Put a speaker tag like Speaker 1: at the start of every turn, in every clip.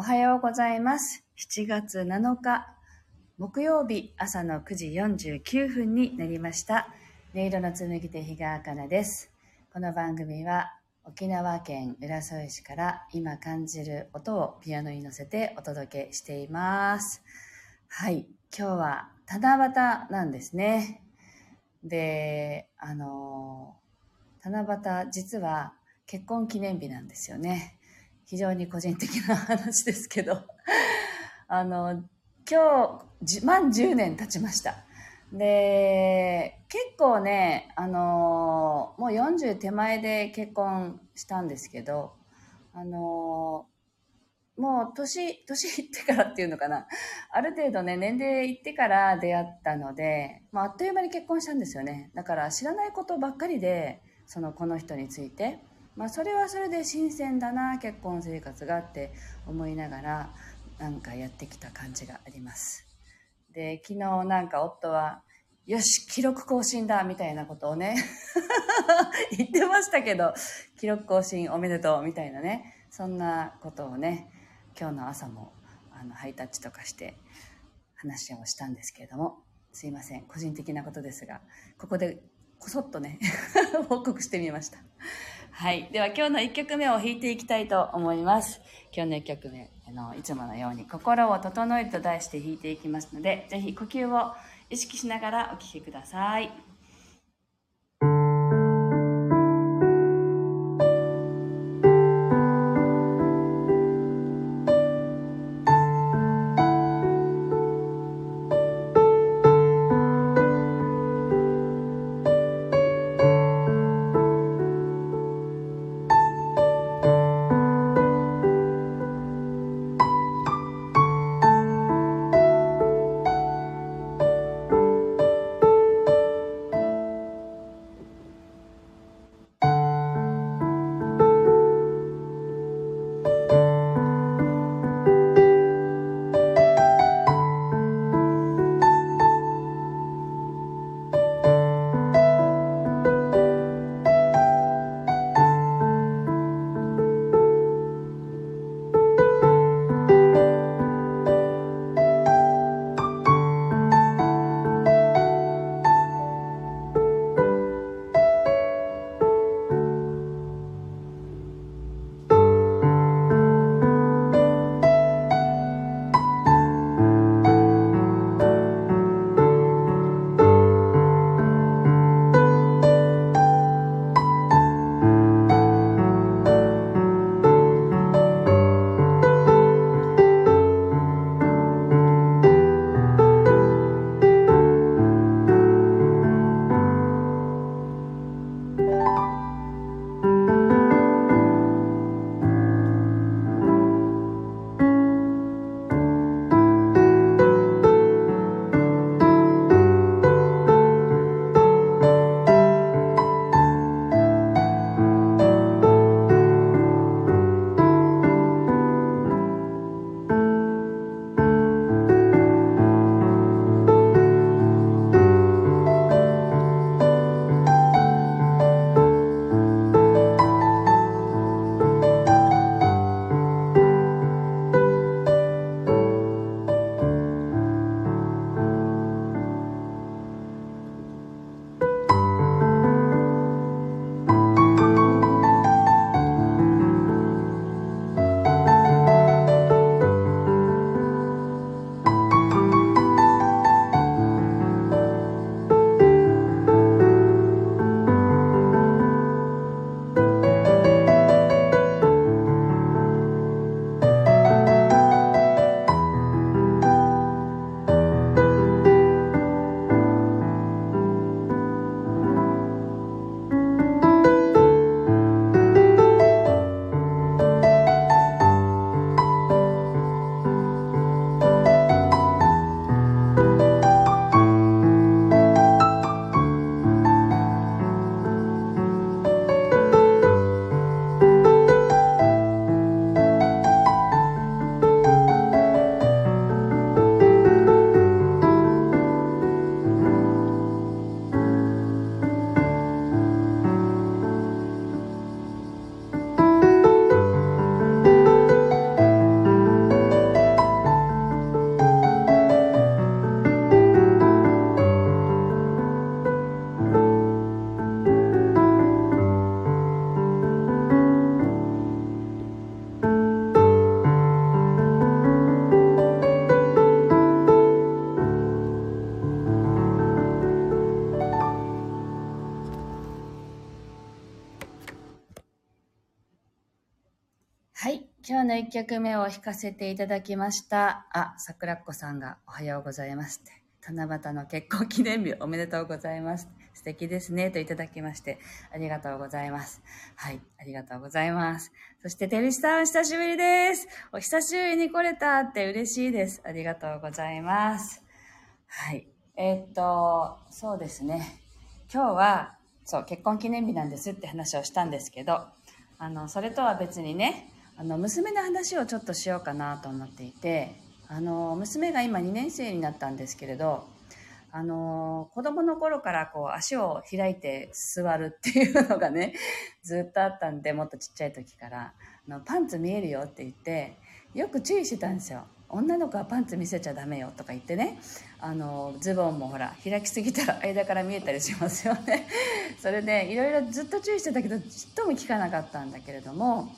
Speaker 1: おはようございます。7月7日、木曜日朝の9時49分になりました。音色の紡手日川茜です。この番組は沖縄県浦添市から今感じる音をピアノに乗せてお届けしています。はい、今日は七夕なんですね。で、あの、七夕実は結婚記念日なんですよね。非常に個人的な話ですけど、あの、今日、満10年経ちました。で、結構ね、あの、もう40手前で結婚したんですけど、あの、もう年、年いってからっていうのかな。ある程度ね、年齢いってから出会ったので、まあ、あっという間に結婚したんですよね。だから知らないことばっかりで、その、この人について。まあ、それはそれで新鮮だな、結婚生活がって思いながら、なんかやってきた感じがあります。で、昨日なんか夫は、よし、記録更新だみたいなことをね、言ってましたけど、記録更新おめでとうみたいなね、そんなことをね、今日の朝もあのハイタッチとかして話をしたんですけれども、すいません、個人的なことですが、ここでこそっとね、報告してみました。はい。では今日の1曲目を弾いていきたいと思います。今日の1曲目、あの、いつものように心を整えると題して弾いていきますので、ぜひ呼吸を意識しながらお聴きください。はい。の一曲目を弾かせていただきました。あ、桜子さんがおはようございますって。七夕の結婚記念日おめでとうございます。素敵ですね。といただきまして、ありがとうございます。はい。ありがとうございます。そして、てるしさん、久しぶりです。お久しぶりに来れたって嬉しいです。ありがとうございます。はい。えー、っと、そうですね。今日は、そう、結婚記念日なんですって話をしたんですけど、あの、それとは別にね、あの娘の話をちょっとしようかなと思っていてあの娘が今2年生になったんですけれどあの子供の頃からこう足を開いて座るっていうのがね ずっとあったんでもっとちっちゃい時からあのパンツ見えるよって言ってよく注意してたんですよ。女の子はパンツ見せちゃダメよとか言ってねあのズボンもほら開きすぎたら 間から見えたりしますよね。それでいろいろずっと注意してたけどちっとも聞かなかったんだけれども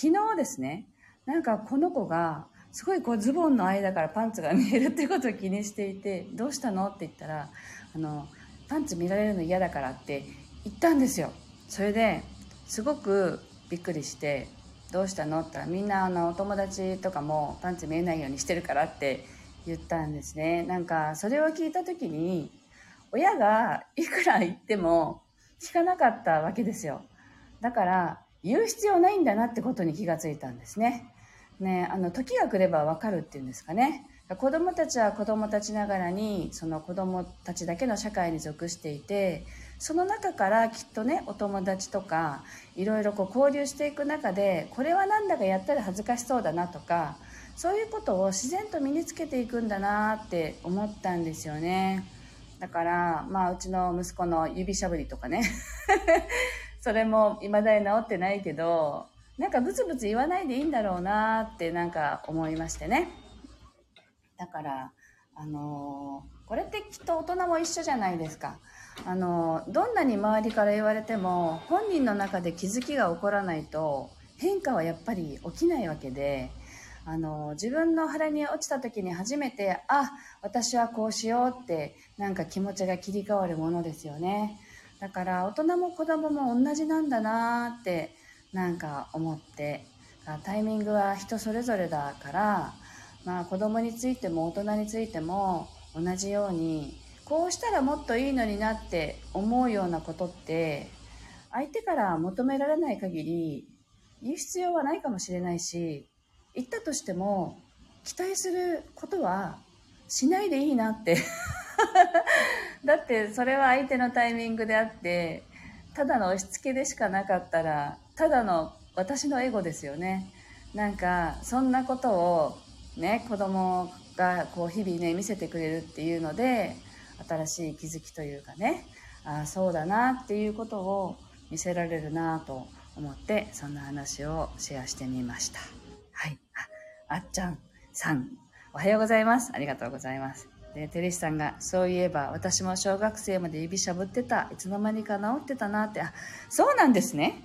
Speaker 1: 昨日ですね、なんかこの子が、すごいこうズボンの間からパンツが見えるってことを気にしていて、どうしたのって言ったら、あの、パンツ見られるの嫌だからって言ったんですよ。それで、すごくびっくりして、どうしたのって言ったら、みんなあの、お友達とかもパンツ見えないようにしてるからって言ったんですね。なんか、それを聞いた時に、親がいくら言っても聞かなかったわけですよ。だから、言う必要ないんだなってことに気がついたんですね。ね、あの時が来ればわかるっていうんですかね。子供たちは子供たちながらにその子供たちだけの社会に属していてその中からきっとねお友達とかいろいろこう交流していく中でこれはなんだかやったら恥ずかしそうだなとかそういうことを自然と身につけていくんだなって思ったんですよねだからまあうちの息子の指しゃぶりとかねそれも未だに治ってないけど、なんかブツブツ言わないでいいんだろうなってなんか思いましてね。だから、あのー、これってきっと大人も一緒じゃないですか。あのー、どんなに周りから言われても、本人の中で気づきが起こらないと、変化はやっぱり起きないわけで、あの自分の腹に落ちた時に初めてあ私はこうしようってなんか気持ちが切り替わるものですよねだから大人も子供も同じなんだなってなんか思ってタイミングは人それぞれだからまあ子供についても大人についても同じようにこうしたらもっといいのになって思うようなことって相手から求められない限り言う必要はないかもしれないし言ったとしても期待することはしないでいいなって だってそれは相手のタイミングであってただの押し付けでしかなかったらただの私のエゴですよね。なんかそんなことをね子供がこう日々ね見せてくれるっていうので新しい気づきというかねああそうだなっていうことを見せられるなと思ってそんな話をシェアしてみました。はい。ああっちゃんさんおはようございます。ありがとうございます。で、テレシさんが、そういえば、私も小学生まで指しゃぶってた。いつの間にか治ってたなって。あ、そうなんですね。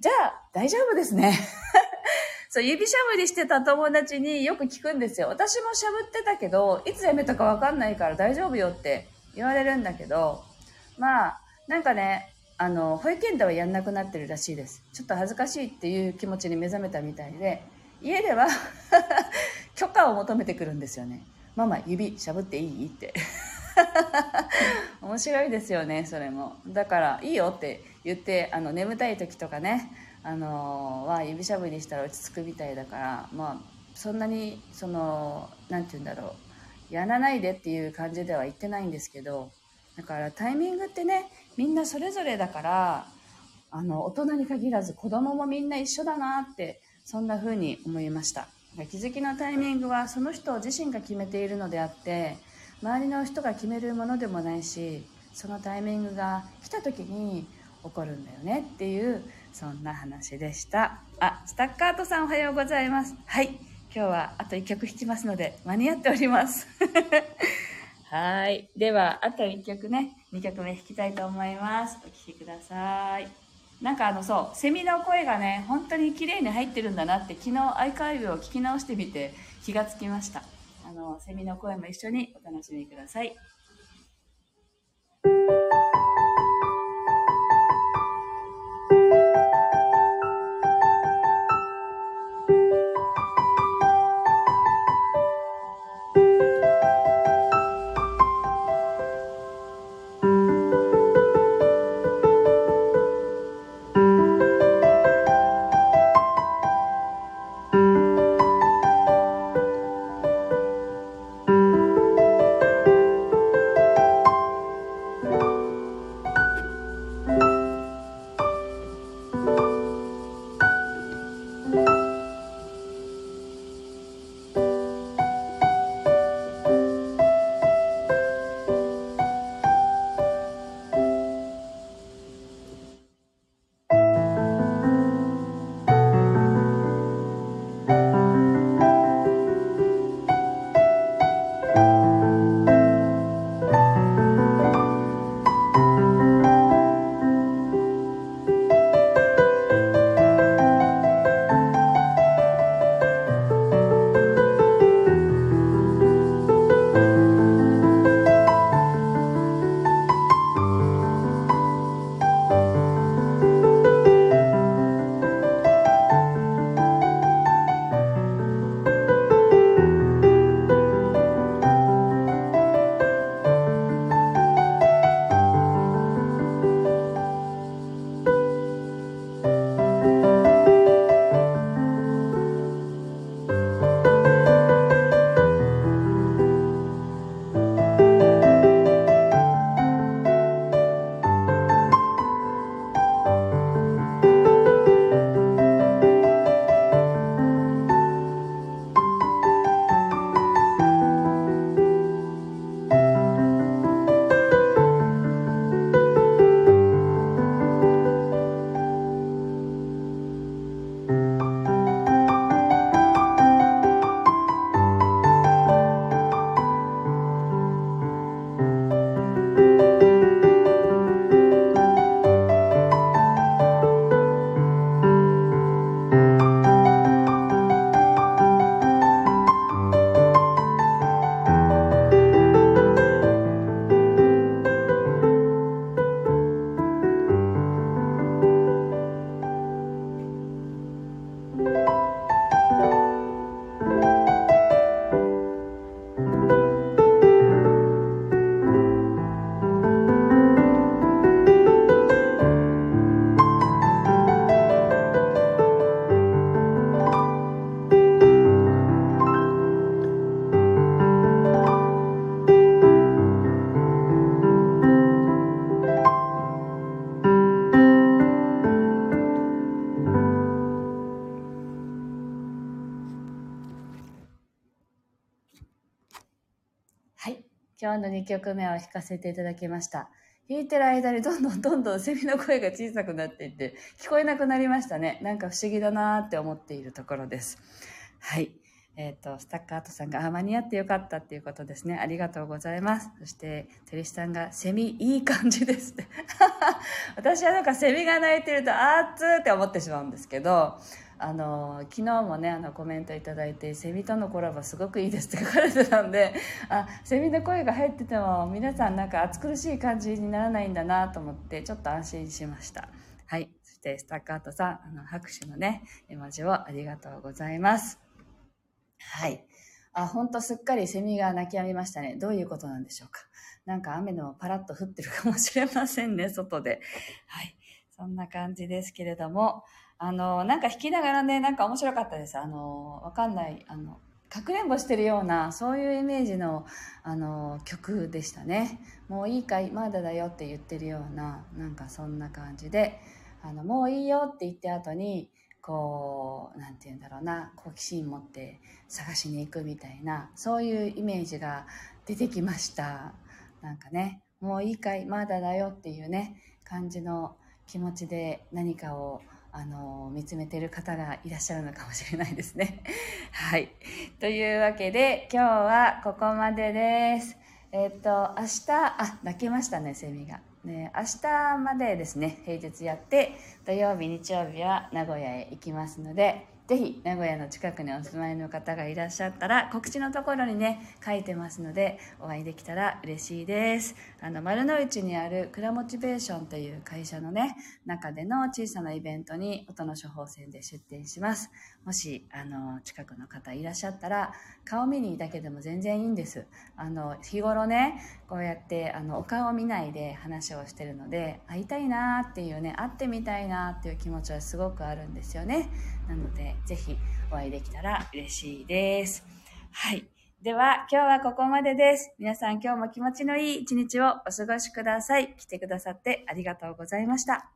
Speaker 1: じゃあ、大丈夫ですね。そう、指しゃぶりしてた友達によく聞くんですよ。私もしゃぶってたけど、いつやめたかわかんないから大丈夫よって言われるんだけど、まあ、なんかね、あの、保育園ではやんなくなってるらしいです。ちょっと恥ずかしいっていう気持ちに目覚めたみたいで、家では 許可を求めてくるんですよね。ママ指しゃぶっていい？って。面白いですよねそれも。だからいいよって言ってあの眠たい時とかねあのは指しゃぶりしたら落ち着くみたいだからまあそんなにその何て言うんだろう。やらないでっていう感じでは言ってないんですけどだからタイミングってねみんなそれぞれだからあの大人に限らず子供もみんな一緒だなってそんな風に思いました。気づきのタイミングはその人自身が決めているのであって周りの人が決めるものでもないしそのタイミングが来た時に起こるんだよねっていうそんな話でした。あスタッカートさんおはようございます。はい今日はあと1曲弾きますので間に合っております。はいではあと1曲ね2曲目弾きたいと思います。お聴きください。なんかあのそうセミの声がね本当に綺麗に入ってるんだなって昨日アイカイブを聞き直してみて気がつきました。あのセミの声も一緒にお楽しみください。はい今日の2曲目を弾かせていただきました。弾いてる間にどんどんどんどんセミの声が小さくなっていって、聞こえなくなりましたね。なんか不思議だなーって思っているところです。はい。えっ、ー、と、スタッカートさんが、あ、間に合ってよかったっていうことですね。ありがとうございます。そして、テリシさんが、セミいい感じですって。私はなんかセミが鳴いてると、あーつーって思ってしまうんですけど、あの昨日もねあのコメント頂いて「セミとのコラボすごくいいです」って書かれてたんであセミの声が入ってても皆さんなんか暑苦しい感じにならないんだなと思ってちょっと安心しました。はい。そしてスタッカートさんあの拍手のね絵文字をありがとうございます。はい。あ本当すっかりセミが鳴き止みましたね。どういうことなんでしょうか。なんか雨のパラッと降ってるかもしれませんね外で。はい。そんな感じですけれどもあの、なんか弾きながらね、なんか面白かったです。あの、わかんない、あの、かくれんぼしてるような、そういうイメージの、あの、曲でしたね。もういいかい、まだだよって言ってるような、なんかそんな感じで、あの、もういいよって言って後に、こう、なんて言うんだろうな、好奇心持って探しに行くみたいな、そういうイメージが出てきました。なんかね、もういいかい、まだだよっていうね、感じの気持ちで何かをあの、見つめてる方がいらっしゃるのかもしれないですね。はい。というわけで、今日はここまでです。えっ、と、明日、あ、泣きましたね、セミが。ね、明日までですね、平日やって、土曜日、日曜日は名古屋へ行きますので、ぜひ名古屋の近くにお住まいの方がいらっしゃったら告知のところにね書いてますのでお会いできたら嬉しいです。あの丸の内にあるクラモチベーションという会社のね中での小さなイベントに音の処方箋で出店します。もしあの近くの方いらっしゃったら顔見にだけでも全然いいんです。あの日頃ねこうやってあのお顔を見ないで話をしてるので会いたいなっていうね会ってみたいなっていう気持ちはすごくあるんですよね。なのでぜひお会いできたら嬉しいです。はい。では、今日はここまでです。皆さん今日も気持ちのいい一日をお過ごしください。来てくださってありがとうございました。